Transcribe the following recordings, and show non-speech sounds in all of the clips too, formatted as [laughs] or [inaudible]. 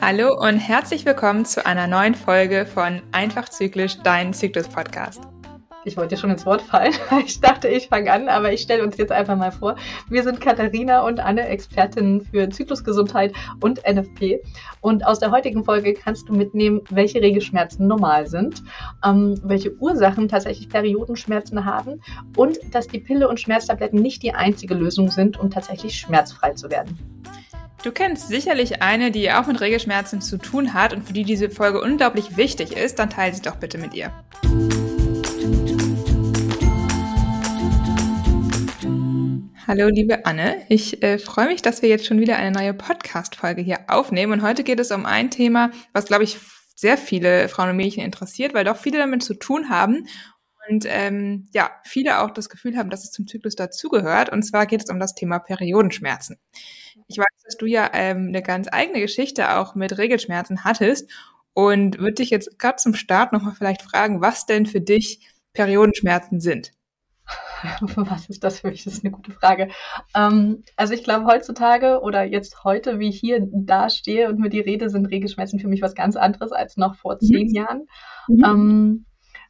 Hallo und herzlich willkommen zu einer neuen Folge von Einfach Zyklisch, dein Zyklus-Podcast. Ich wollte schon ins Wort fallen. [laughs] Ich dachte, ich fange an, aber ich stelle uns jetzt einfach mal vor. Wir sind Katharina und Anne, Expertinnen für Zyklusgesundheit und NFP. Und aus der heutigen Folge kannst du mitnehmen, welche Regelschmerzen normal sind, ähm, welche Ursachen tatsächlich Periodenschmerzen haben und dass die Pille und Schmerztabletten nicht die einzige Lösung sind, um tatsächlich schmerzfrei zu werden. Du kennst sicherlich eine, die auch mit Regelschmerzen zu tun hat und für die diese Folge unglaublich wichtig ist, dann teile sie doch bitte mit ihr. Hallo, liebe Anne. Ich äh, freue mich, dass wir jetzt schon wieder eine neue Podcast-Folge hier aufnehmen. Und heute geht es um ein Thema, was, glaube ich, sehr viele Frauen und Mädchen interessiert, weil doch viele damit zu tun haben. Und ähm, ja, viele auch das Gefühl haben, dass es zum Zyklus dazugehört. Und zwar geht es um das Thema Periodenschmerzen. Ich weiß, dass du ja ähm, eine ganz eigene Geschichte auch mit Regelschmerzen hattest und würde dich jetzt gerade zum Start nochmal vielleicht fragen, was denn für dich Periodenschmerzen sind. [laughs] Was ist das für mich? Das ist eine gute Frage. Ähm, also ich glaube heutzutage oder jetzt heute, wie ich hier dastehe und mir die Rede, sind Regelschmerzen für mich was ganz anderes als noch vor mhm. zehn Jahren. Mhm. Ähm,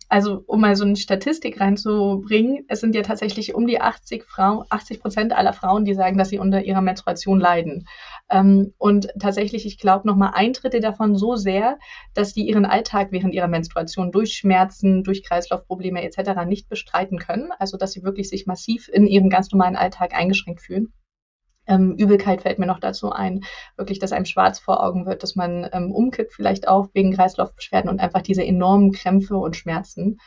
also um mal so eine Statistik reinzubringen, es sind ja tatsächlich um die 80 Frauen, 80 Prozent aller Frauen, die sagen, dass sie unter ihrer Menstruation leiden. Ähm, und tatsächlich, ich glaube, noch mal ein Drittel davon so sehr, dass die ihren Alltag während ihrer Menstruation durch Schmerzen, durch Kreislaufprobleme etc. nicht bestreiten können. Also dass sie wirklich sich massiv in ihrem ganz normalen Alltag eingeschränkt fühlen. Ähm, Übelkeit fällt mir noch dazu ein, wirklich, dass einem schwarz vor Augen wird, dass man ähm, umkippt vielleicht auch wegen Kreislaufbeschwerden und einfach diese enormen Krämpfe und Schmerzen.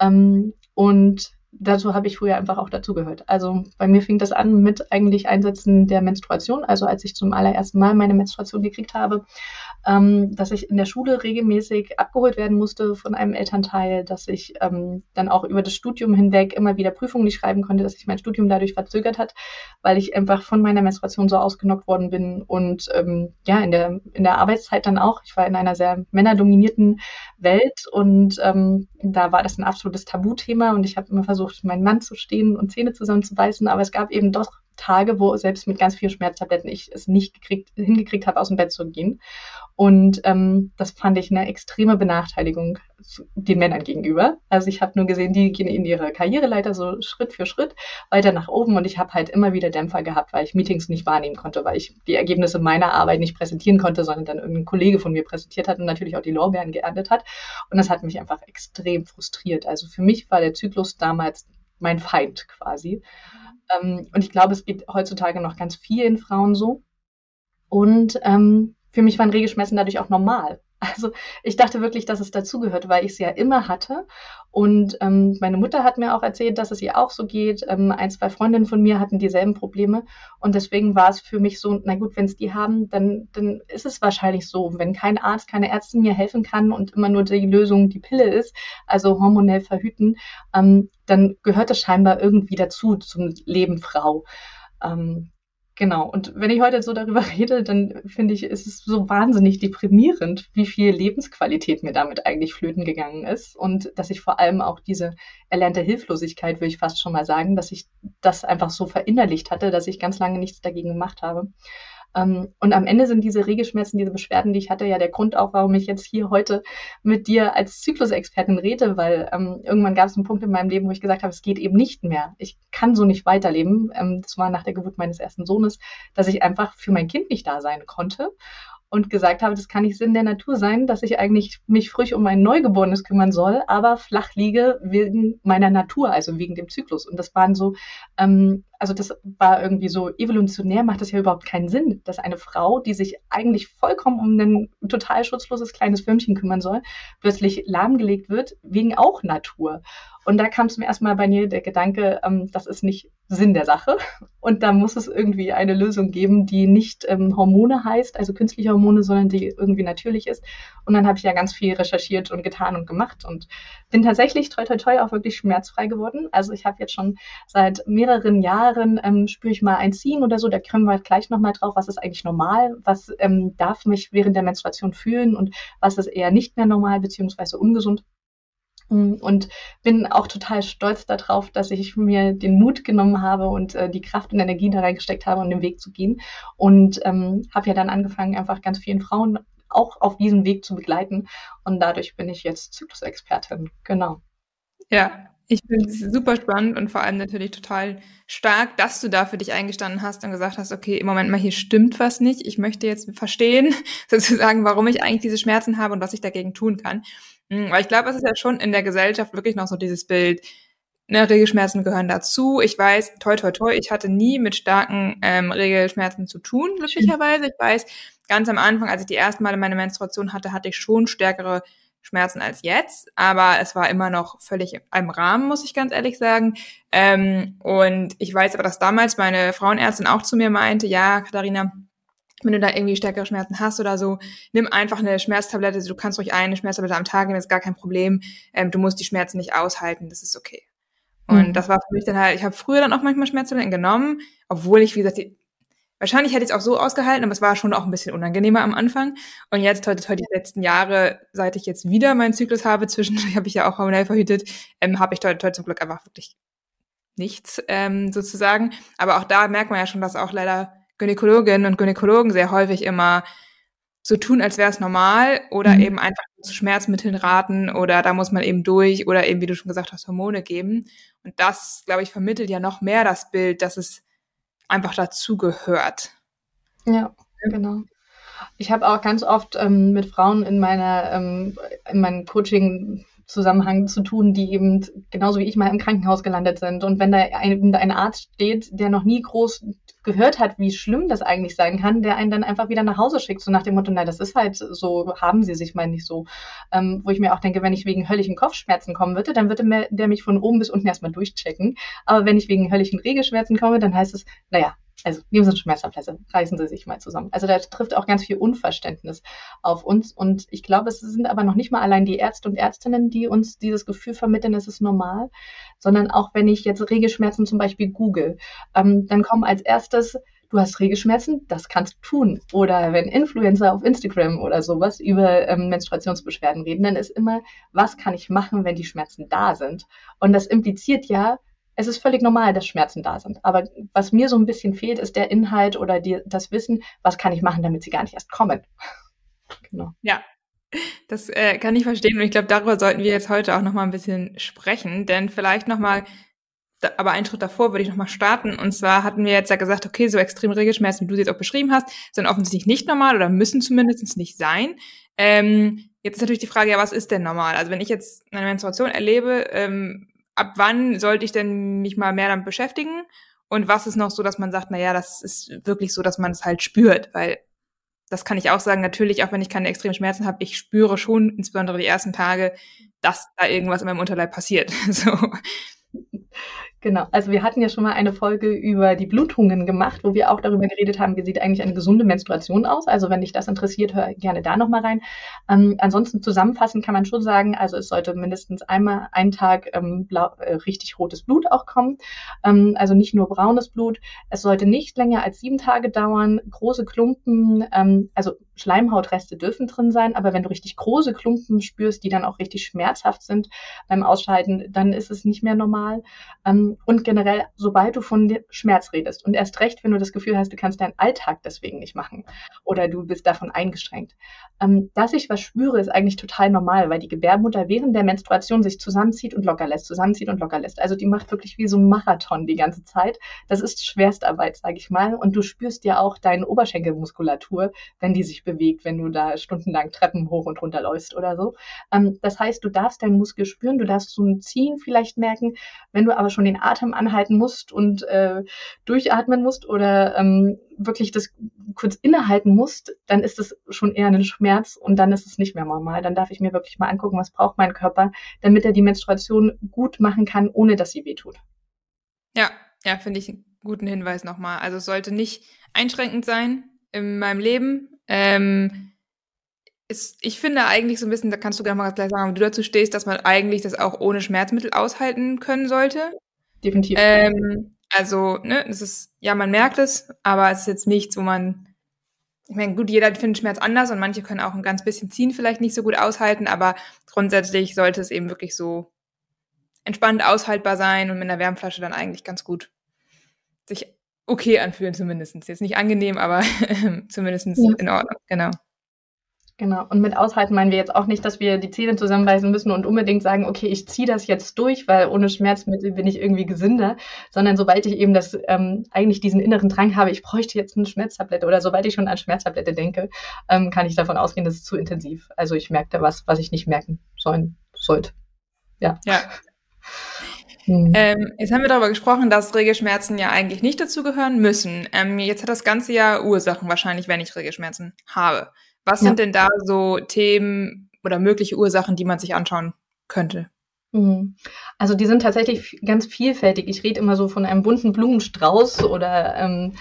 Ähm, und dazu habe ich früher einfach auch dazugehört. Also bei mir fing das an mit eigentlich Einsätzen der Menstruation, also als ich zum allerersten Mal meine Menstruation gekriegt habe, ähm, dass ich in der Schule regelmäßig abgeholt werden musste von einem Elternteil, dass ich ähm, dann auch über das Studium hinweg immer wieder Prüfungen nicht schreiben konnte, dass sich mein Studium dadurch verzögert hat, weil ich einfach von meiner Menstruation so ausgenockt worden bin und ähm, ja, in der, in der Arbeitszeit dann auch. Ich war in einer sehr männerdominierten Welt und ähm, da war das ein absolutes Tabuthema und ich habe immer versucht, meinen Mann zu stehen und Zähne zusammenzubeißen, aber es gab eben doch Tage, wo selbst mit ganz vielen Schmerztabletten ich es nicht gekriegt, hingekriegt habe, aus dem Bett zu gehen. Und ähm, das fand ich eine extreme Benachteiligung den Männern gegenüber. Also ich habe nur gesehen, die gehen in ihre Karriereleiter so Schritt für Schritt weiter nach oben und ich habe halt immer wieder Dämpfer gehabt, weil ich Meetings nicht wahrnehmen konnte, weil ich die Ergebnisse meiner Arbeit nicht präsentieren konnte, sondern dann irgendein Kollege von mir präsentiert hat und natürlich auch die Lorbeeren geerntet hat. Und das hat mich einfach extrem frustriert. Also für mich war der Zyklus damals mein Feind quasi. Ähm, und ich glaube, es geht heutzutage noch ganz vielen Frauen so. Und ähm, für mich waren Regelschmerzen dadurch auch normal. Also ich dachte wirklich, dass es dazugehört, weil ich es ja immer hatte. Und ähm, meine Mutter hat mir auch erzählt, dass es ihr auch so geht. Ähm, ein, zwei Freundinnen von mir hatten dieselben Probleme. Und deswegen war es für mich so, na gut, wenn es die haben, dann, dann ist es wahrscheinlich so. Wenn kein Arzt, keine Ärztin mir helfen kann und immer nur die Lösung die Pille ist, also hormonell verhüten, ähm, dann gehört das scheinbar irgendwie dazu zum Leben Frau. Ähm, Genau. Und wenn ich heute so darüber [laughs] rede, dann finde ich, ist es so wahnsinnig deprimierend, wie viel Lebensqualität mir damit eigentlich flöten gegangen ist. Und dass ich vor allem auch diese erlernte Hilflosigkeit, würde ich fast schon mal sagen, dass ich das einfach so verinnerlicht hatte, dass ich ganz lange nichts dagegen gemacht habe. Ähm, und am Ende sind diese Regelschmerzen, diese Beschwerden, die ich hatte, ja der Grund auch, warum ich jetzt hier heute mit dir als Zyklusexpertin rede, weil ähm, irgendwann gab es einen Punkt in meinem Leben, wo ich gesagt habe, es geht eben nicht mehr. Ich kann so nicht weiterleben. Ähm, das war nach der Geburt meines ersten Sohnes, dass ich einfach für mein Kind nicht da sein konnte und gesagt habe, das kann nicht Sinn der Natur sein, dass ich eigentlich mich früh um ein Neugeborenes kümmern soll, aber flach liege wegen meiner Natur, also wegen dem Zyklus. Und das waren so ähm, also das war irgendwie so evolutionär, macht das ja überhaupt keinen Sinn, dass eine Frau, die sich eigentlich vollkommen um ein total schutzloses kleines Würmchen kümmern soll, plötzlich lahmgelegt wird, wegen auch Natur. Und da kam es mir erstmal bei mir der Gedanke, ähm, das ist nicht Sinn der Sache. Und da muss es irgendwie eine Lösung geben, die nicht ähm, Hormone heißt, also künstliche Hormone, sondern die irgendwie natürlich ist. Und dann habe ich ja ganz viel recherchiert und getan und gemacht und bin tatsächlich toi toi toi auch wirklich schmerzfrei geworden. Also ich habe jetzt schon seit mehreren Jahren ähm, spüre ich mal ein Ziehen oder so, da können wir gleich nochmal drauf, was ist eigentlich normal, was ähm, darf mich während der Menstruation fühlen und was ist eher nicht mehr normal beziehungsweise ungesund. Und bin auch total stolz darauf, dass ich mir den Mut genommen habe und äh, die Kraft und Energie da reingesteckt habe, um den Weg zu gehen. Und ähm, habe ja dann angefangen, einfach ganz vielen Frauen auch auf diesem Weg zu begleiten. Und dadurch bin ich jetzt Zyklusexpertin. Genau. Ja, ich finde es super spannend und vor allem natürlich total stark, dass du da für dich eingestanden hast und gesagt hast, okay, im Moment mal hier stimmt was nicht. Ich möchte jetzt verstehen, [laughs] sozusagen, warum ich eigentlich diese Schmerzen habe und was ich dagegen tun kann. Hm, weil ich glaube, es ist ja schon in der Gesellschaft wirklich noch so dieses Bild, ne, Regelschmerzen gehören dazu. Ich weiß, toi, toi, toi, ich hatte nie mit starken ähm, Regelschmerzen zu tun, glücklicherweise. Ich weiß, ganz am Anfang, als ich die ersten Male meine Menstruation hatte, hatte ich schon stärkere Schmerzen als jetzt, aber es war immer noch völlig im Rahmen, muss ich ganz ehrlich sagen. Ähm, und ich weiß aber, dass damals meine Frauenärztin auch zu mir meinte, ja, Katharina, wenn du da irgendwie stärkere Schmerzen hast oder so, nimm einfach eine Schmerztablette. Du kannst ruhig eine Schmerztablette am Tag nehmen, das ist gar kein Problem. Ähm, du musst die Schmerzen nicht aushalten, das ist okay. Und mhm. das war für mich dann halt, ich habe früher dann auch manchmal Schmerztabletten genommen, obwohl ich, wie gesagt, die, Wahrscheinlich hätte ich es auch so ausgehalten, aber es war schon auch ein bisschen unangenehmer am Anfang. Und jetzt, heute, heute die letzten Jahre, seit ich jetzt wieder meinen Zyklus habe, zwischendurch [laughs] habe ich ja auch hormonell verhütet, ähm, habe ich heute, heute zum Glück einfach wirklich nichts ähm, sozusagen. Aber auch da merkt man ja schon, dass auch leider Gynäkologinnen und Gynäkologen sehr häufig immer so tun, als wäre es normal oder mhm. eben einfach zu Schmerzmitteln raten oder da muss man eben durch oder eben, wie du schon gesagt hast, Hormone geben. Und das, glaube ich, vermittelt ja noch mehr das Bild, dass es einfach dazugehört. Ja, genau. Ich habe auch ganz oft ähm, mit Frauen in meiner ähm, in meinem Coaching Zusammenhang zu tun, die eben genauso wie ich mal im Krankenhaus gelandet sind. Und wenn da ein, ein Arzt steht, der noch nie groß gehört hat, wie schlimm das eigentlich sein kann, der einen dann einfach wieder nach Hause schickt, so nach dem Motto, na, das ist halt so, haben sie sich mal nicht so. Ähm, wo ich mir auch denke, wenn ich wegen höllischen Kopfschmerzen kommen würde, dann würde der mich von oben bis unten erstmal durchchecken. Aber wenn ich wegen höllischen Regelschmerzen komme, dann heißt es, naja, also nehmen Sie eine Schmerztablette, reißen Sie sich mal zusammen. Also da trifft auch ganz viel Unverständnis auf uns. Und ich glaube, es sind aber noch nicht mal allein die Ärzte und Ärztinnen, die uns dieses Gefühl vermitteln, es ist normal, sondern auch wenn ich jetzt Regelschmerzen zum Beispiel google, ähm, dann kommen als erstes du hast Regelschmerzen, das kannst du tun. Oder wenn Influencer auf Instagram oder sowas über ähm, Menstruationsbeschwerden reden, dann ist immer, was kann ich machen, wenn die Schmerzen da sind? Und das impliziert ja, es ist völlig normal, dass Schmerzen da sind. Aber was mir so ein bisschen fehlt, ist der Inhalt oder die, das Wissen, was kann ich machen, damit sie gar nicht erst kommen. [laughs] genau. Ja, das äh, kann ich verstehen und ich glaube, darüber sollten wir jetzt heute auch noch mal ein bisschen sprechen, denn vielleicht noch mal, da, aber einen Schritt davor würde ich noch mal starten und zwar hatten wir jetzt ja gesagt, okay, so extrem Regelschmerzen, wie du sie jetzt auch beschrieben hast, sind offensichtlich nicht normal oder müssen zumindest nicht sein. Ähm, jetzt ist natürlich die Frage, ja, was ist denn normal? Also wenn ich jetzt eine Menstruation erlebe, ähm, ab wann sollte ich denn mich mal mehr damit beschäftigen? Und was ist noch so, dass man sagt, na ja, das ist wirklich so, dass man es halt spürt, weil das kann ich auch sagen, natürlich, auch wenn ich keine extremen Schmerzen habe, ich spüre schon, insbesondere die ersten Tage, dass da irgendwas in meinem Unterleib passiert. [laughs] So. Genau, also wir hatten ja schon mal eine Folge über die Blutungen gemacht, wo wir auch darüber geredet haben, wie sieht eigentlich eine gesunde Menstruation aus. Also wenn dich das interessiert, hör gerne da nochmal rein. Ähm, ansonsten zusammenfassend kann man schon sagen, also es sollte mindestens einmal einen Tag ähm, blau, äh, richtig rotes Blut auch kommen. Ähm, also nicht nur braunes Blut. Es sollte nicht länger als sieben Tage dauern. Große Klumpen, ähm, also Schleimhautreste dürfen drin sein, aber wenn du richtig große Klumpen spürst, die dann auch richtig schmerzhaft sind beim Ausscheiden, dann ist es nicht mehr normal. Ähm, und generell, sobald du von Schmerz redest und erst recht, wenn du das Gefühl hast, du kannst deinen Alltag deswegen nicht machen oder du bist davon eingeschränkt. Ähm, dass ich was spüre, ist eigentlich total normal, weil die Gebärmutter während der Menstruation sich zusammenzieht und locker lässt, zusammenzieht und locker lässt. Also die macht wirklich wie so ein Marathon die ganze Zeit. Das ist Schwerstarbeit, sage ich mal. Und du spürst ja auch deine Oberschenkelmuskulatur, wenn die sich bewegt, wenn du da stundenlang Treppen hoch und runter läufst oder so. Ähm, das heißt, du darfst deinen Muskel spüren, du darfst so ein Ziehen vielleicht merken. Wenn du aber schon den Atem anhalten musst und äh, durchatmen musst oder ähm, wirklich das kurz innehalten musst, dann ist es schon eher ein Schmerz und dann ist es nicht mehr normal. Dann darf ich mir wirklich mal angucken, was braucht mein Körper, damit er die Menstruation gut machen kann, ohne dass sie wehtut. Ja, ja, finde ich einen guten Hinweis nochmal. Also es sollte nicht einschränkend sein in meinem Leben. Ähm, ist, ich finde eigentlich so ein bisschen, da kannst du gerne mal gleich sagen, wie du dazu stehst, dass man eigentlich das auch ohne Schmerzmittel aushalten können sollte. Definitiv. Ähm, also, ne, es ist, ja, man merkt es, aber es ist jetzt nichts, wo man ich meine, gut, jeder findet Schmerz anders und manche können auch ein ganz bisschen ziehen vielleicht nicht so gut aushalten, aber grundsätzlich sollte es eben wirklich so entspannt aushaltbar sein und mit einer Wärmflasche dann eigentlich ganz gut sich okay anfühlen zumindest. Jetzt nicht angenehm, aber [laughs] zumindest ja. in Ordnung, genau. Genau. Und mit aushalten meinen wir jetzt auch nicht, dass wir die Zähne zusammenbeißen müssen und unbedingt sagen, okay, ich ziehe das jetzt durch, weil ohne Schmerzmittel bin ich irgendwie gesünder, sondern sobald ich eben das ähm, eigentlich diesen inneren Drang habe, ich bräuchte jetzt eine Schmerztablette oder sobald ich schon an Schmerztablette denke, ähm, kann ich davon ausgehen, das ist zu intensiv. Also ich merke da was, was ich nicht merken sollen sollte. Ja. Ja. [laughs] Hm. Ähm, jetzt haben wir darüber gesprochen, dass Regelschmerzen ja eigentlich nicht dazugehören müssen. Ähm, jetzt hat das Ganze ja Ursachen wahrscheinlich, wenn ich Regelschmerzen habe. Was ja. sind denn da so Themen oder mögliche Ursachen, die man sich anschauen könnte? Mhm. Also die sind tatsächlich ganz vielfältig. Ich rede immer so von einem bunten Blumenstrauß oder ähm,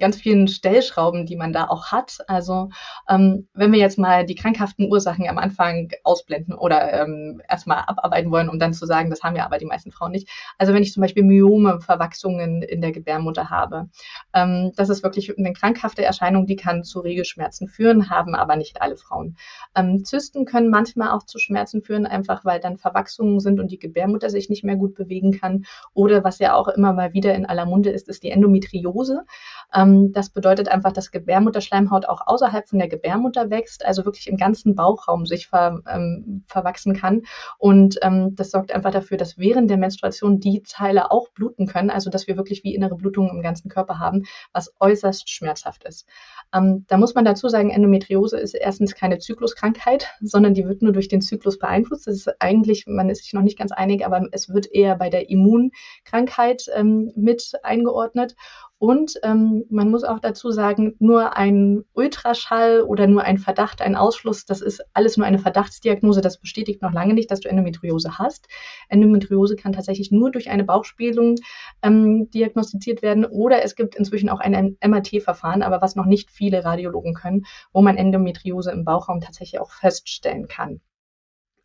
ganz vielen Stellschrauben, die man da auch hat. Also ähm, wenn wir jetzt mal die krankhaften Ursachen am Anfang ausblenden oder ähm, erstmal abarbeiten wollen, um dann zu sagen, das haben ja aber die meisten Frauen nicht. Also wenn ich zum Beispiel Myome, Verwachsungen in der Gebärmutter habe, ähm, das ist wirklich eine krankhafte Erscheinung, die kann zu Regelschmerzen führen, haben aber nicht alle Frauen. Ähm, Zysten können manchmal auch zu Schmerzen führen, einfach weil dann Verwachsungen sind und die Gebärmutter sich nicht mehr gut bewegen kann. Oder was ja auch immer mal wieder in aller Munde ist, ist die Endometriose. Ähm, das bedeutet einfach, dass Gebärmutterschleimhaut auch außerhalb von der Gebärmutter wächst, also wirklich im ganzen Bauchraum sich ver, ähm, verwachsen kann. Und ähm, das sorgt einfach dafür, dass während der Menstruation die Teile auch bluten können, also dass wir wirklich wie innere Blutungen im ganzen Körper haben, was äußerst schmerzhaft ist. Ähm, da muss man dazu sagen, Endometriose ist erstens keine Zykluskrankheit, sondern die wird nur durch den Zyklus beeinflusst. Das ist eigentlich, man ist sich noch nicht ganz einig, aber es wird eher bei der Immunkrankheit ähm, mit eingeordnet. Und ähm, man muss auch dazu sagen, nur ein Ultraschall oder nur ein Verdacht, ein Ausschluss, das ist alles nur eine Verdachtsdiagnose. Das bestätigt noch lange nicht, dass du Endometriose hast. Endometriose kann tatsächlich nur durch eine Bauchspiegelung ähm, diagnostiziert werden oder es gibt inzwischen auch ein MRT-Verfahren, aber was noch nicht viele Radiologen können, wo man Endometriose im Bauchraum tatsächlich auch feststellen kann.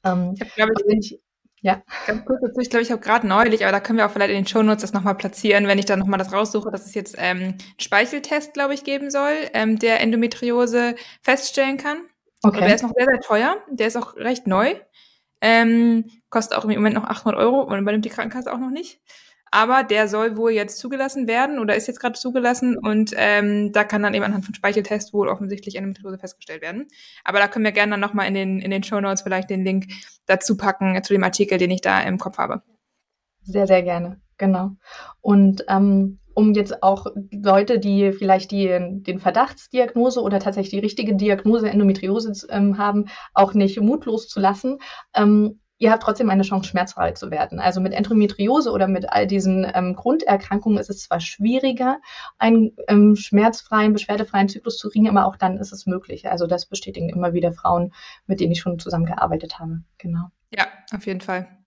Ähm, ich habe, glaube ich, ja. Ganz kurz dazu, ich glaube, ich habe gerade neulich, aber da können wir auch vielleicht in den Shownotes das nochmal platzieren, wenn ich dann nochmal das raussuche, dass es jetzt ähm, einen Speicheltest, glaube ich, geben soll, ähm, der Endometriose feststellen kann. Okay. der ist noch sehr, sehr teuer. Der ist auch recht neu. Ähm, kostet auch im Moment noch 800 Euro und übernimmt die Krankenkasse auch noch nicht aber der soll wohl jetzt zugelassen werden oder ist jetzt gerade zugelassen und ähm, da kann dann eben anhand von Speicheltest wohl offensichtlich Endometriose festgestellt werden. Aber da können wir gerne dann nochmal in den, in den Show Notes vielleicht den Link dazu packen zu dem Artikel, den ich da im Kopf habe. Sehr, sehr gerne, genau. Und ähm, um jetzt auch Leute, die vielleicht die, den Verdachtsdiagnose oder tatsächlich die richtige Diagnose Endometriose ähm, haben, auch nicht mutlos zu lassen. Ähm, ihr habt trotzdem eine Chance, schmerzfrei zu werden. Also mit Endometriose oder mit all diesen ähm, Grunderkrankungen ist es zwar schwieriger, einen ähm, schmerzfreien, beschwerdefreien Zyklus zu kriegen, aber auch dann ist es möglich. Also das bestätigen immer wieder Frauen, mit denen ich schon zusammengearbeitet habe. Genau. Ja, auf jeden Fall.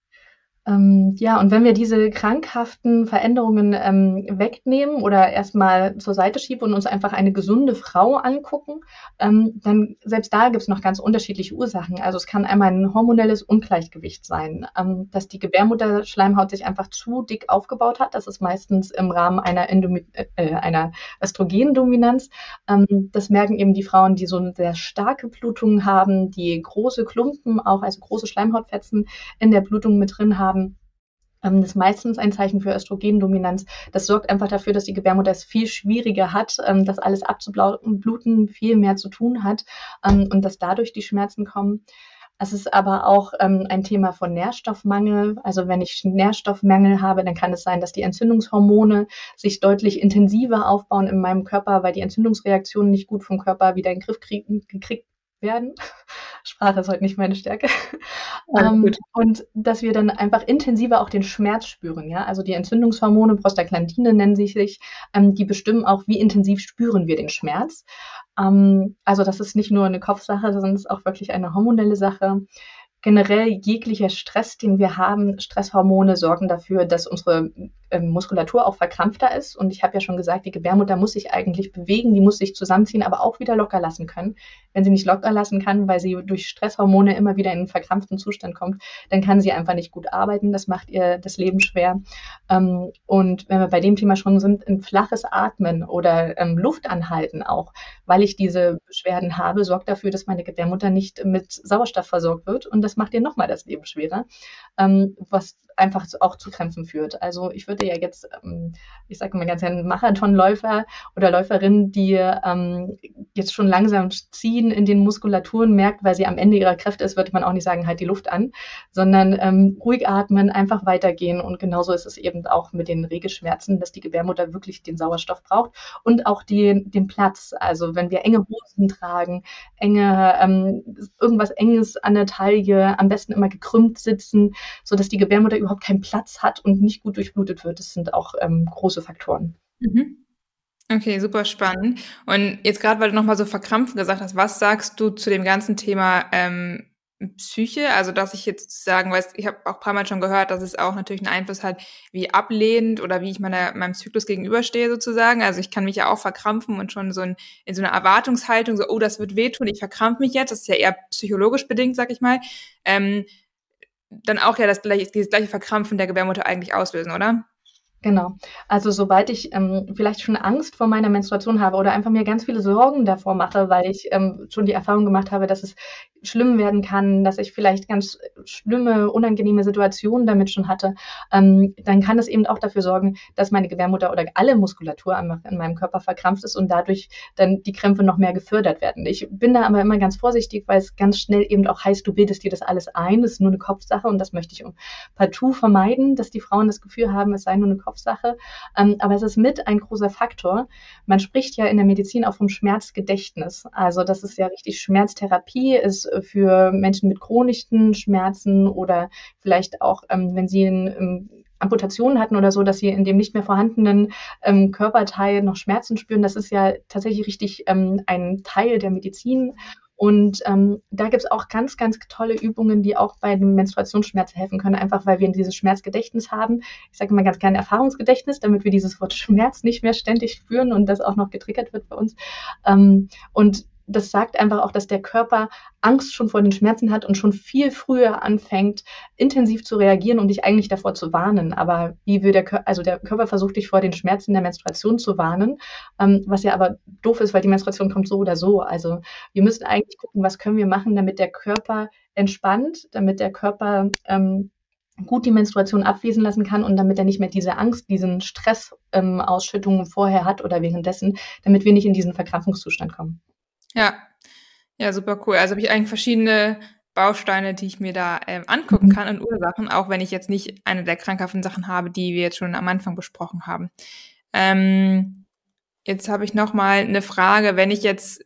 Ähm, ja, und wenn wir diese krankhaften Veränderungen ähm, wegnehmen oder erstmal zur Seite schieben und uns einfach eine gesunde Frau angucken, ähm, dann selbst da gibt es noch ganz unterschiedliche Ursachen. Also es kann einmal ein hormonelles Ungleichgewicht sein, ähm, dass die Gebärmutterschleimhaut sich einfach zu dick aufgebaut hat. Das ist meistens im Rahmen einer, Endomi äh, einer Östrogendominanz. Ähm, das merken eben die Frauen, die so eine sehr starke Blutung haben, die große Klumpen, auch also große Schleimhautfetzen in der Blutung mit drin haben haben. Ähm, das ist meistens ein Zeichen für Östrogendominanz. Das sorgt einfach dafür, dass die Gebärmutter es viel schwieriger hat, ähm, das alles abzubluten, viel mehr zu tun hat ähm, und dass dadurch die Schmerzen kommen. Es ist aber auch ähm, ein Thema von Nährstoffmangel. Also wenn ich Nährstoffmangel habe, dann kann es sein, dass die Entzündungshormone sich deutlich intensiver aufbauen in meinem Körper, weil die Entzündungsreaktionen nicht gut vom Körper wieder in den Griff gekriegt werden. Sprache ist heute nicht meine Stärke. Ähm, und dass wir dann einfach intensiver auch den Schmerz spüren. Ja? Also die Entzündungshormone, Prostaglandine nennen sie sich, ähm, die bestimmen auch, wie intensiv spüren wir den Schmerz. Ähm, also das ist nicht nur eine Kopfsache, sondern es ist auch wirklich eine hormonelle Sache. Generell jeglicher Stress, den wir haben, Stresshormone sorgen dafür, dass unsere ähm, Muskulatur auch verkrampfter ist. Und ich habe ja schon gesagt, die Gebärmutter muss sich eigentlich bewegen, die muss sich zusammenziehen, aber auch wieder locker lassen können. Wenn sie nicht locker lassen kann, weil sie durch Stresshormone immer wieder in einen verkrampften Zustand kommt, dann kann sie einfach nicht gut arbeiten. Das macht ihr das Leben schwer. Ähm, und wenn wir bei dem Thema schon sind, ein flaches Atmen oder ähm, Luft anhalten auch, weil ich diese Beschwerden habe, sorgt dafür, dass meine Gebärmutter nicht mit Sauerstoff versorgt wird. Und das macht ihr nochmal das Leben schwerer, ähm, was einfach auch zu Krämpfen führt. Also ich würde ja jetzt, ähm, ich sage mal ganz gerne, Marathonläufer oder Läuferin, die ähm, jetzt schon langsam ziehen in den Muskulaturen, merkt, weil sie am Ende ihrer Kräfte ist, würde man auch nicht sagen, halt die Luft an, sondern ähm, ruhig atmen, einfach weitergehen. Und genauso ist es eben auch mit den Regelschmerzen, dass die Gebärmutter wirklich den Sauerstoff braucht und auch die, den Platz. Also wenn wir enge Hosen tragen, enge, ähm, irgendwas Enges an der Taille, am besten immer gekrümmt sitzen, sodass die Gebärmutter überhaupt keinen Platz hat und nicht gut durchblutet wird. Das sind auch ähm, große Faktoren. Mhm. Okay, super spannend. Und jetzt gerade, weil du nochmal so verkrampft gesagt hast, was sagst du zu dem ganzen Thema ähm, Psyche? Also, dass ich jetzt sagen, weil ich habe auch ein paar Mal schon gehört, dass es auch natürlich einen Einfluss hat, wie ablehnend oder wie ich meiner, meinem Zyklus gegenüberstehe sozusagen. Also ich kann mich ja auch verkrampfen und schon so in, in so einer Erwartungshaltung, so, oh, das wird wehtun, ich verkrampfe mich jetzt. Das ist ja eher psychologisch bedingt, sag ich mal. Ähm, dann auch ja das gleiche, dieses gleiche Verkrampfen der Gebärmutter eigentlich auslösen, oder? Genau. Also sobald ich ähm, vielleicht schon Angst vor meiner Menstruation habe oder einfach mir ganz viele Sorgen davor mache, weil ich ähm, schon die Erfahrung gemacht habe, dass es schlimm werden kann, dass ich vielleicht ganz schlimme, unangenehme Situationen damit schon hatte, ähm, dann kann es eben auch dafür sorgen, dass meine Gebärmutter oder alle Muskulatur in meinem Körper verkrampft ist und dadurch dann die Krämpfe noch mehr gefördert werden. Ich bin da aber immer ganz vorsichtig, weil es ganz schnell eben auch heißt, du bildest dir das alles ein, das ist nur eine Kopfsache und das möchte ich partout vermeiden, dass die Frauen das Gefühl haben, es sei nur eine Kopfsache. Ähm, aber es ist mit ein großer Faktor. Man spricht ja in der Medizin auch vom Schmerzgedächtnis. Also das ist ja richtig Schmerztherapie, ist für Menschen mit chronischen Schmerzen oder vielleicht auch, ähm, wenn sie ein, ähm, Amputationen hatten oder so, dass sie in dem nicht mehr vorhandenen ähm, Körperteil noch Schmerzen spüren. Das ist ja tatsächlich richtig ähm, ein Teil der Medizin. Und ähm, da gibt es auch ganz, ganz tolle Übungen, die auch bei dem Menstruationsschmerz helfen können, einfach weil wir dieses Schmerzgedächtnis haben. Ich sage immer ganz gerne Erfahrungsgedächtnis, damit wir dieses Wort [laughs] Schmerz nicht mehr ständig spüren und das auch noch getriggert wird bei uns. Ähm, und das sagt einfach auch, dass der Körper Angst schon vor den Schmerzen hat und schon viel früher anfängt, intensiv zu reagieren, um dich eigentlich davor zu warnen. Aber wie will der Körper, also der Körper versucht dich vor den Schmerzen der Menstruation zu warnen, ähm, was ja aber doof ist, weil die Menstruation kommt so oder so. Also wir müssen eigentlich gucken, was können wir machen, damit der Körper entspannt, damit der Körper ähm, gut die Menstruation abwesen lassen kann und damit er nicht mehr diese Angst, diesen Stressausschüttungen ähm, vorher hat oder währenddessen, damit wir nicht in diesen Verkrampfungszustand kommen. Ja, ja, super cool. Also habe ich eigentlich verschiedene Bausteine, die ich mir da ähm, angucken mhm. kann und Ursachen, auch wenn ich jetzt nicht eine der krankhaften Sachen habe, die wir jetzt schon am Anfang besprochen haben. Ähm, jetzt habe ich noch mal eine Frage, wenn ich jetzt,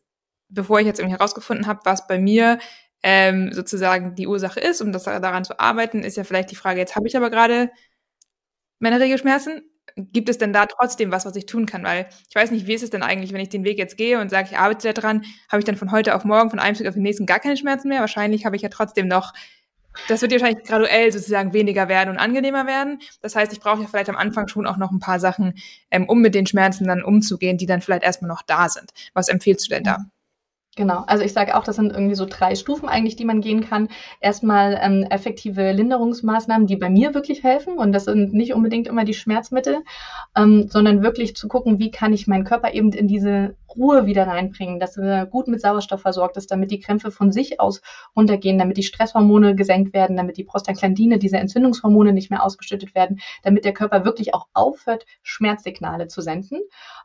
bevor ich jetzt irgendwie herausgefunden habe, was bei mir ähm, sozusagen die Ursache ist, um das daran zu arbeiten, ist ja vielleicht die Frage, jetzt habe ich aber gerade meine Regelschmerzen, gibt es denn da trotzdem was, was ich tun kann? Weil ich weiß nicht, wie ist es denn eigentlich, wenn ich den Weg jetzt gehe und sage, ich arbeite daran, habe ich dann von heute auf morgen, von einem Stück auf den nächsten gar keine Schmerzen mehr? Wahrscheinlich habe ich ja trotzdem noch, das wird ja wahrscheinlich graduell sozusagen weniger werden und angenehmer werden. Das heißt, ich brauche ja vielleicht am Anfang schon auch noch ein paar Sachen, ähm, um mit den Schmerzen dann umzugehen, die dann vielleicht erstmal noch da sind. Was empfiehlst du denn da? Genau, also ich sage auch, das sind irgendwie so drei Stufen eigentlich, die man gehen kann. Erstmal ähm, effektive Linderungsmaßnahmen, die bei mir wirklich helfen. Und das sind nicht unbedingt immer die Schmerzmittel, ähm, sondern wirklich zu gucken, wie kann ich meinen Körper eben in diese Ruhe wieder reinbringen, dass er gut mit Sauerstoff versorgt ist, damit die Krämpfe von sich aus runtergehen, damit die Stresshormone gesenkt werden, damit die Prostaglandine, diese Entzündungshormone nicht mehr ausgeschüttet werden, damit der Körper wirklich auch aufhört, Schmerzsignale zu senden.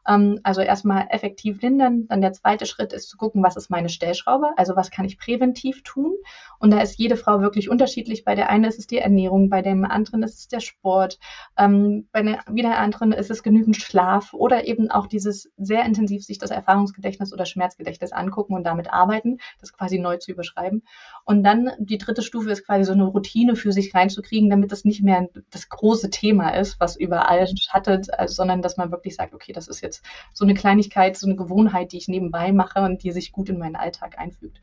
Ähm, also erstmal effektiv lindern. Dann der zweite Schritt ist zu gucken, was ist meine Stellschraube, also was kann ich präventiv tun. Und da ist jede Frau wirklich unterschiedlich. Bei der einen ist es die Ernährung, bei dem anderen ist es der Sport, ähm, bei der wieder anderen ist es genügend Schlaf oder eben auch dieses sehr intensiv sich das Erfahrungsgedächtnis oder Schmerzgedächtnis angucken und damit arbeiten, das quasi neu zu überschreiben. Und dann die dritte Stufe ist quasi so eine Routine für sich reinzukriegen, damit das nicht mehr das große Thema ist, was überall schattet, also, sondern dass man wirklich sagt, okay, das ist jetzt so eine Kleinigkeit, so eine Gewohnheit, die ich nebenbei mache und die sich gut in meinen Alltag einfügt.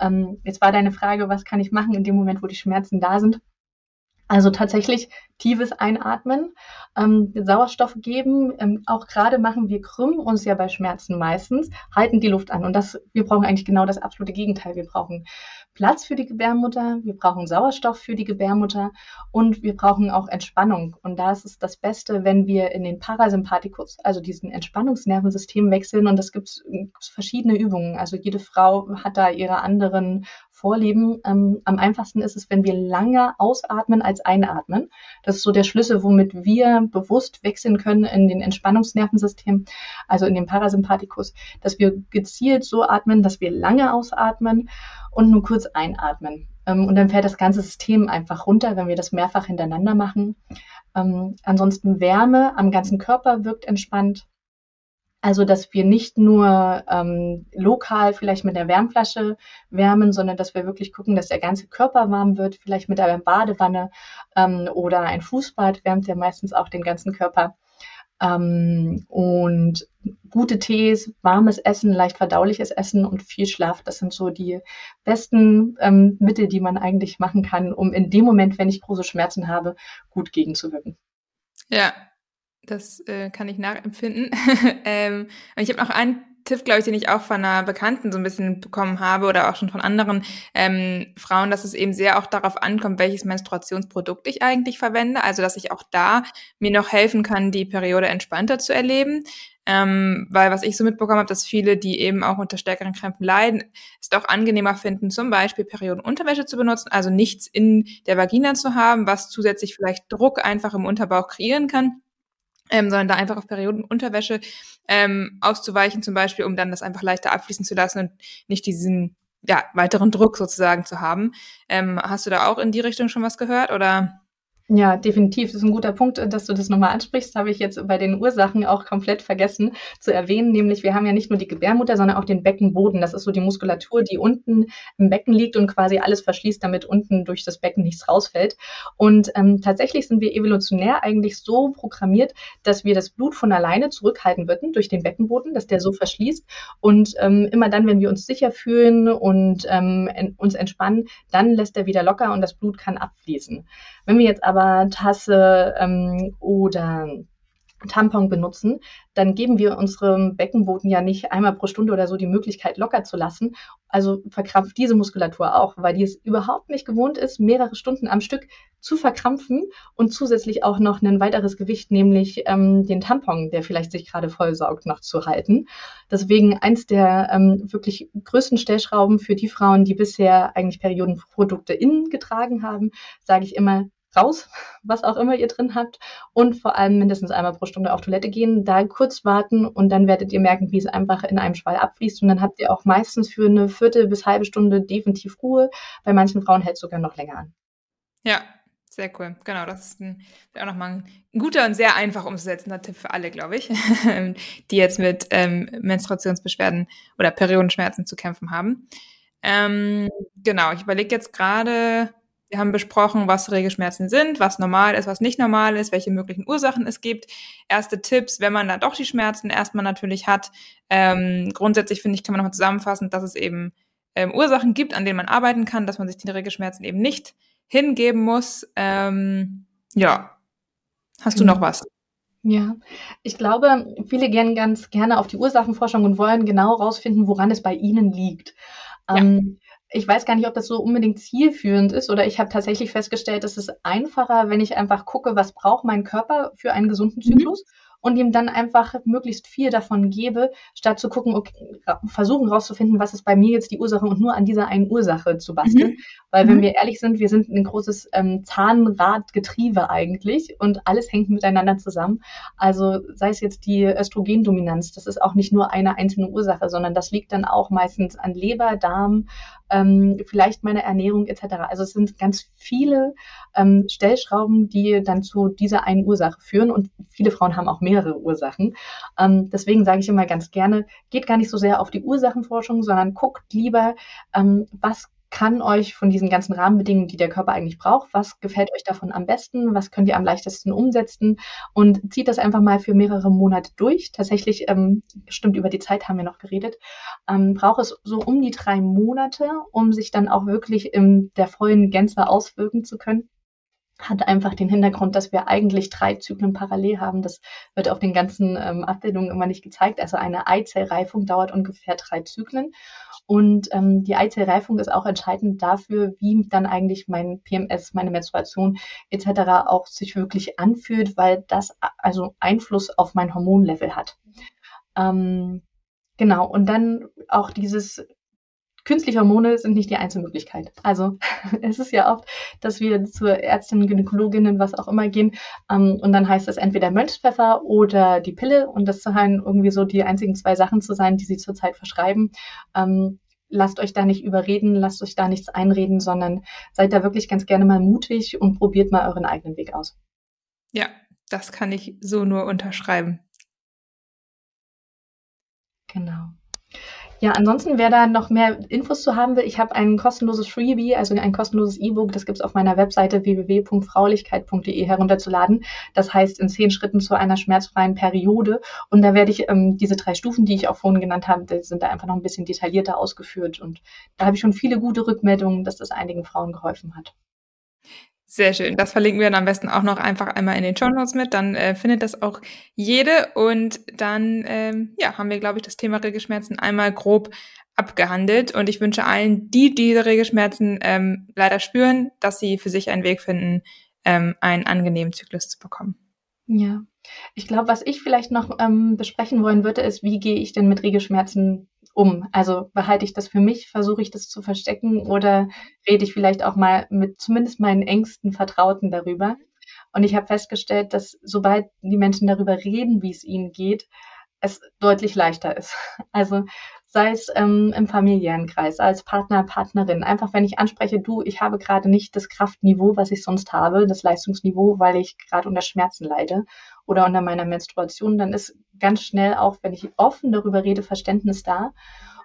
Ähm, jetzt war deine Frage, was kann ich machen in dem Moment, wo die Schmerzen da sind? Also tatsächlich tiefes Einatmen, ähm, Sauerstoff geben. Ähm, auch gerade machen wir krümmen uns ja bei Schmerzen meistens, halten die Luft an. Und das, wir brauchen eigentlich genau das absolute Gegenteil. Wir brauchen Platz für die Gebärmutter, wir brauchen Sauerstoff für die Gebärmutter und wir brauchen auch Entspannung. Und da ist es das Beste, wenn wir in den Parasympathikus, also diesen Entspannungsnervensystem wechseln. Und das gibt verschiedene Übungen. Also jede Frau hat da ihre anderen Vorlieben. Ähm, am einfachsten ist es, wenn wir lange ausatmen als einatmen. Das ist so der Schlüssel, womit wir bewusst wechseln können in den Entspannungsnervensystem, also in den Parasympathikus, dass wir gezielt so atmen, dass wir lange ausatmen und nur kurz einatmen. Ähm, und dann fällt das ganze System einfach runter, wenn wir das mehrfach hintereinander machen. Ähm, ansonsten Wärme am ganzen Körper wirkt entspannt. Also, dass wir nicht nur ähm, lokal vielleicht mit der Wärmflasche wärmen, sondern dass wir wirklich gucken, dass der ganze Körper warm wird, vielleicht mit einer Badewanne ähm, oder ein Fußbad wärmt ja meistens auch den ganzen Körper. Ähm, und gute Tees, warmes Essen, leicht verdauliches Essen und viel Schlaf, das sind so die besten ähm, Mittel, die man eigentlich machen kann, um in dem Moment, wenn ich große Schmerzen habe, gut gegenzuwirken. Ja, das äh, kann ich nachempfinden. [laughs] ähm, ich habe noch einen Tipp, glaube ich, den ich auch von einer Bekannten so ein bisschen bekommen habe oder auch schon von anderen ähm, Frauen, dass es eben sehr auch darauf ankommt, welches Menstruationsprodukt ich eigentlich verwende. Also, dass ich auch da mir noch helfen kann, die Periode entspannter zu erleben. Ähm, weil was ich so mitbekommen habe, dass viele, die eben auch unter stärkeren Krämpfen leiden, es doch angenehmer finden, zum Beispiel Periodenunterwäsche zu benutzen, also nichts in der Vagina zu haben, was zusätzlich vielleicht Druck einfach im Unterbauch kreieren kann ähm, sondern da einfach auf Periodenunterwäsche ähm, auszuweichen, zum Beispiel, um dann das einfach leichter abfließen zu lassen und nicht diesen ja, weiteren Druck sozusagen zu haben. Ähm, hast du da auch in die Richtung schon was gehört oder? Ja, definitiv. Das ist ein guter Punkt, dass du das nochmal ansprichst. Habe ich jetzt bei den Ursachen auch komplett vergessen zu erwähnen. Nämlich, wir haben ja nicht nur die Gebärmutter, sondern auch den Beckenboden. Das ist so die Muskulatur, die unten im Becken liegt und quasi alles verschließt, damit unten durch das Becken nichts rausfällt. Und ähm, tatsächlich sind wir evolutionär eigentlich so programmiert, dass wir das Blut von alleine zurückhalten würden durch den Beckenboden, dass der so verschließt. Und ähm, immer dann, wenn wir uns sicher fühlen und ähm, uns entspannen, dann lässt er wieder locker und das Blut kann abfließen. Wenn wir jetzt aber Tasse ähm, oder Tampon benutzen, dann geben wir unserem Beckenboden ja nicht einmal pro Stunde oder so die Möglichkeit, locker zu lassen. Also verkrampft diese Muskulatur auch, weil die es überhaupt nicht gewohnt ist, mehrere Stunden am Stück zu verkrampfen und zusätzlich auch noch ein weiteres Gewicht, nämlich ähm, den Tampon, der vielleicht sich gerade vollsaugt, noch zu halten. Deswegen eins der ähm, wirklich größten Stellschrauben für die Frauen, die bisher eigentlich Periodenprodukte innen getragen haben, sage ich immer, raus, was auch immer ihr drin habt. Und vor allem mindestens einmal pro Stunde auf Toilette gehen, da kurz warten und dann werdet ihr merken, wie es einfach in einem Schwall abfließt. Und dann habt ihr auch meistens für eine Viertel bis halbe Stunde definitiv Ruhe. Bei manchen Frauen hält es sogar noch länger an. Ja, sehr cool. Genau, das ist ein, auch nochmal ein guter und sehr einfach umzusetzender Tipp für alle, glaube ich, [laughs] die jetzt mit ähm, Menstruationsbeschwerden oder Periodenschmerzen zu kämpfen haben. Ähm, genau, ich überlege jetzt gerade, wir haben besprochen, was Regelschmerzen sind, was normal ist, was nicht normal ist, welche möglichen Ursachen es gibt. Erste Tipps, wenn man dann doch die Schmerzen erstmal natürlich hat. Ähm, grundsätzlich finde ich, kann man nochmal zusammenfassen, dass es eben ähm, Ursachen gibt, an denen man arbeiten kann, dass man sich den Regelschmerzen eben nicht hingeben muss. Ähm, ja. Hast du noch was? Ja, ich glaube, viele gehen ganz gerne auf die Ursachenforschung und wollen genau rausfinden, woran es bei ihnen liegt. Ja. Ähm, ich weiß gar nicht, ob das so unbedingt zielführend ist oder ich habe tatsächlich festgestellt, es ist einfacher, wenn ich einfach gucke, was braucht mein Körper für einen gesunden mhm. Zyklus mhm und ihm dann einfach möglichst viel davon gebe, statt zu gucken, okay, versuchen rauszufinden, was ist bei mir jetzt die Ursache und nur an dieser einen Ursache zu basteln. Mhm. Weil wenn mhm. wir ehrlich sind, wir sind ein großes ähm, Zahnradgetriebe eigentlich und alles hängt miteinander zusammen. Also sei es jetzt die Östrogendominanz, das ist auch nicht nur eine einzelne Ursache, sondern das liegt dann auch meistens an Leber, Darm, ähm, vielleicht meine Ernährung etc. Also es sind ganz viele ähm, Stellschrauben, die dann zu dieser einen Ursache führen und viele Frauen haben auch mehrere Ursachen. Ähm, deswegen sage ich immer ganz gerne, geht gar nicht so sehr auf die Ursachenforschung, sondern guckt lieber, ähm, was kann euch von diesen ganzen Rahmenbedingungen, die der Körper eigentlich braucht, was gefällt euch davon am besten, was könnt ihr am leichtesten umsetzen? Und zieht das einfach mal für mehrere Monate durch. Tatsächlich, ähm, stimmt, über die Zeit haben wir noch geredet, ähm, braucht es so um die drei Monate, um sich dann auch wirklich in der vollen Gänze auswirken zu können hat einfach den Hintergrund, dass wir eigentlich drei Zyklen parallel haben. Das wird auf den ganzen ähm, Abbildungen immer nicht gezeigt. Also eine Eizellreifung dauert ungefähr drei Zyklen. Und ähm, die Eizellreifung ist auch entscheidend dafür, wie dann eigentlich mein PMS, meine Menstruation etc. auch sich wirklich anfühlt, weil das also Einfluss auf mein Hormonlevel hat. Ähm, genau, und dann auch dieses künstliche Hormone sind nicht die einzige Möglichkeit. Also [laughs] es ist ja oft, dass wir zur Ärztin, Gynäkologinnen, was auch immer gehen ähm, und dann heißt es entweder Mönchspfeffer oder die Pille und das scheinen irgendwie so die einzigen zwei Sachen zu sein, die sie zurzeit verschreiben. Ähm, lasst euch da nicht überreden, lasst euch da nichts einreden, sondern seid da wirklich ganz gerne mal mutig und probiert mal euren eigenen Weg aus. Ja, das kann ich so nur unterschreiben. Genau. Ja, ansonsten, wer da noch mehr Infos zu haben will, ich habe ein kostenloses Freebie, also ein kostenloses E-Book, das gibt's auf meiner Webseite www.fraulichkeit.de herunterzuladen. Das heißt in zehn Schritten zu einer schmerzfreien Periode. Und da werde ich ähm, diese drei Stufen, die ich auch vorhin genannt habe, sind da einfach noch ein bisschen detaillierter ausgeführt. Und da habe ich schon viele gute Rückmeldungen, dass das einigen Frauen geholfen hat. Sehr schön. Das verlinken wir dann am besten auch noch einfach einmal in den Show Notes mit. Dann äh, findet das auch jede. Und dann ähm, ja, haben wir, glaube ich, das Thema Regelschmerzen einmal grob abgehandelt. Und ich wünsche allen, die diese Regelschmerzen ähm, leider spüren, dass sie für sich einen Weg finden, ähm, einen angenehmen Zyklus zu bekommen. Ja. Ich glaube, was ich vielleicht noch ähm, besprechen wollen würde, ist, wie gehe ich denn mit Regelschmerzen um? Also behalte ich das für mich, versuche ich das zu verstecken oder rede ich vielleicht auch mal mit zumindest meinen engsten Vertrauten darüber? Und ich habe festgestellt, dass sobald die Menschen darüber reden, wie es ihnen geht, es deutlich leichter ist. [laughs] Also sei es ähm, im familiären Kreis, als Partner, Partnerin. Einfach, wenn ich anspreche, du, ich habe gerade nicht das Kraftniveau, was ich sonst habe, das Leistungsniveau, weil ich gerade unter Schmerzen leide oder unter meiner Menstruation, dann ist ganz schnell auch, wenn ich offen darüber rede, Verständnis da.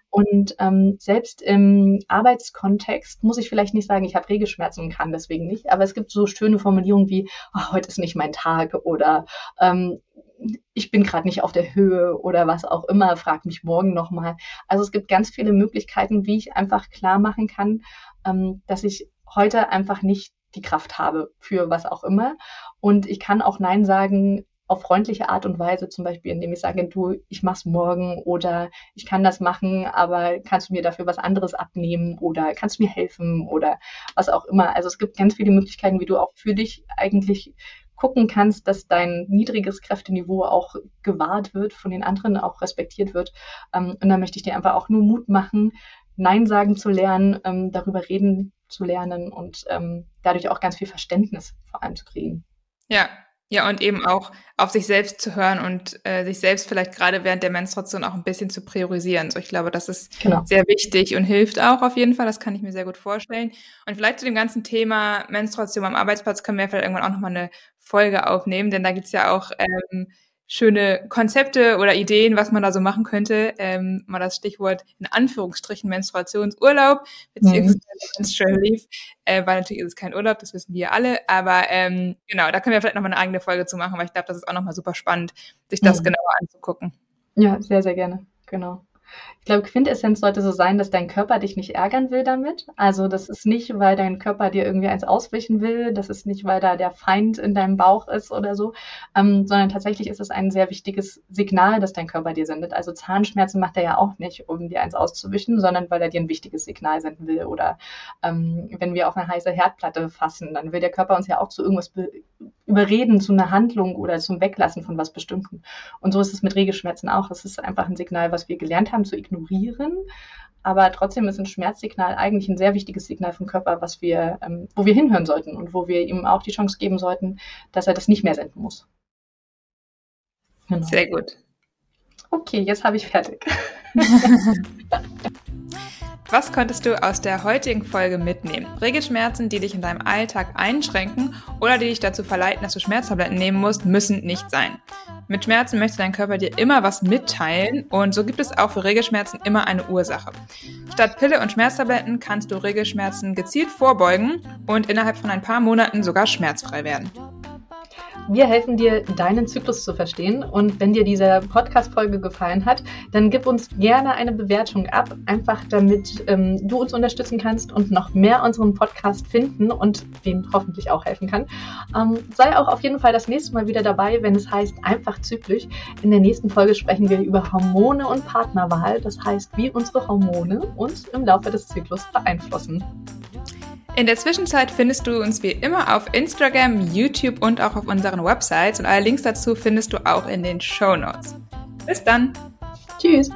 Und ähm, selbst im Arbeitskontext muss ich vielleicht nicht sagen, ich habe Regelschmerzen und kann deswegen nicht, aber es gibt so schöne Formulierungen wie, oh, heute ist nicht mein Tag oder ähm, ich bin gerade nicht auf der Höhe oder was auch immer, frag mich morgen nochmal. Also es gibt ganz viele Möglichkeiten, wie ich einfach klar machen kann, ähm, dass ich heute einfach nicht die Kraft habe für was auch immer. Und ich kann auch Nein sagen auf freundliche Art und Weise, zum Beispiel, indem ich sage, du, ich mach's morgen oder ich kann das machen, aber kannst du mir dafür was anderes abnehmen oder kannst du mir helfen oder was auch immer. Also es gibt ganz viele Möglichkeiten, wie du auch für dich eigentlich gucken kannst, dass dein niedriges Kräfteniveau auch gewahrt wird, von den anderen auch respektiert wird. Ähm, und da möchte ich dir einfach auch nur Mut machen, Nein sagen zu lernen, ähm, darüber reden zu lernen und ähm, dadurch auch ganz viel Verständnis vor allem zu kriegen. Ja, ja, und eben auch auf sich selbst zu hören und äh, sich selbst vielleicht gerade während der Menstruation auch ein bisschen zu priorisieren. So, ich glaube, das ist genau. sehr wichtig und hilft auch auf jeden Fall. Das kann ich mir sehr gut vorstellen. Und vielleicht zu dem ganzen Thema Menstruation am Arbeitsplatz können wir vielleicht irgendwann auch nochmal eine Folge aufnehmen, denn da gibt's ja auch ähm, schöne Konzepte oder Ideen, was man da so machen könnte. Ähm, mal das Stichwort in Anführungsstrichen Menstruationsurlaub beziehungsweise mhm. Menstrual Leave, äh, weil natürlich ist es kein Urlaub, das wissen wir alle. Aber ähm, genau, da können wir vielleicht nochmal eine eigene Folge zu machen, weil ich glaube, das ist auch nochmal super spannend, sich das mhm. genauer anzugucken. Ja, sehr, sehr gerne. Genau. Ich glaube, Quintessenz sollte so sein, dass dein Körper dich nicht ärgern will damit. Also das ist nicht, weil dein Körper dir irgendwie eins auswischen will, das ist nicht, weil da der Feind in deinem Bauch ist oder so, ähm, sondern tatsächlich ist es ein sehr wichtiges Signal, das dein Körper dir sendet. Also Zahnschmerzen macht er ja auch nicht, um dir eins auszuwischen, sondern weil er dir ein wichtiges Signal senden will. Oder ähm, wenn wir auf eine heiße Herdplatte fassen, dann will der Körper uns ja auch zu irgendwas überreden, zu einer Handlung oder zum Weglassen von was Bestimmten. Und so ist es mit Regelschmerzen auch. Es ist einfach ein Signal, was wir gelernt haben haben zu ignorieren. Aber trotzdem ist ein Schmerzsignal eigentlich ein sehr wichtiges Signal vom Körper, was wir, ähm, wo wir hinhören sollten und wo wir ihm auch die Chance geben sollten, dass er das nicht mehr senden muss. Genau. Sehr gut. Okay, jetzt habe ich fertig. [laughs] [laughs] Was konntest du aus der heutigen Folge mitnehmen? Regelschmerzen, die dich in deinem Alltag einschränken oder die dich dazu verleiten, dass du Schmerztabletten nehmen musst, müssen nicht sein. Mit Schmerzen möchte dein Körper dir immer was mitteilen und so gibt es auch für Regelschmerzen immer eine Ursache. Statt Pille und Schmerztabletten kannst du Regelschmerzen gezielt vorbeugen und innerhalb von ein paar Monaten sogar schmerzfrei werden. Wir helfen dir, deinen Zyklus zu verstehen. Und wenn dir diese Podcast-Folge gefallen hat, dann gib uns gerne eine Bewertung ab, einfach damit ähm, du uns unterstützen kannst und noch mehr unseren Podcast finden und dem hoffentlich auch helfen kann. Ähm, sei auch auf jeden Fall das nächste Mal wieder dabei, wenn es heißt einfach zyklisch. In der nächsten Folge sprechen wir über Hormone und Partnerwahl, das heißt, wie unsere Hormone uns im Laufe des Zyklus beeinflussen. In der Zwischenzeit findest du uns wie immer auf Instagram, YouTube und auch auf unseren Websites und alle Links dazu findest du auch in den Show Notes. Bis dann. Tschüss.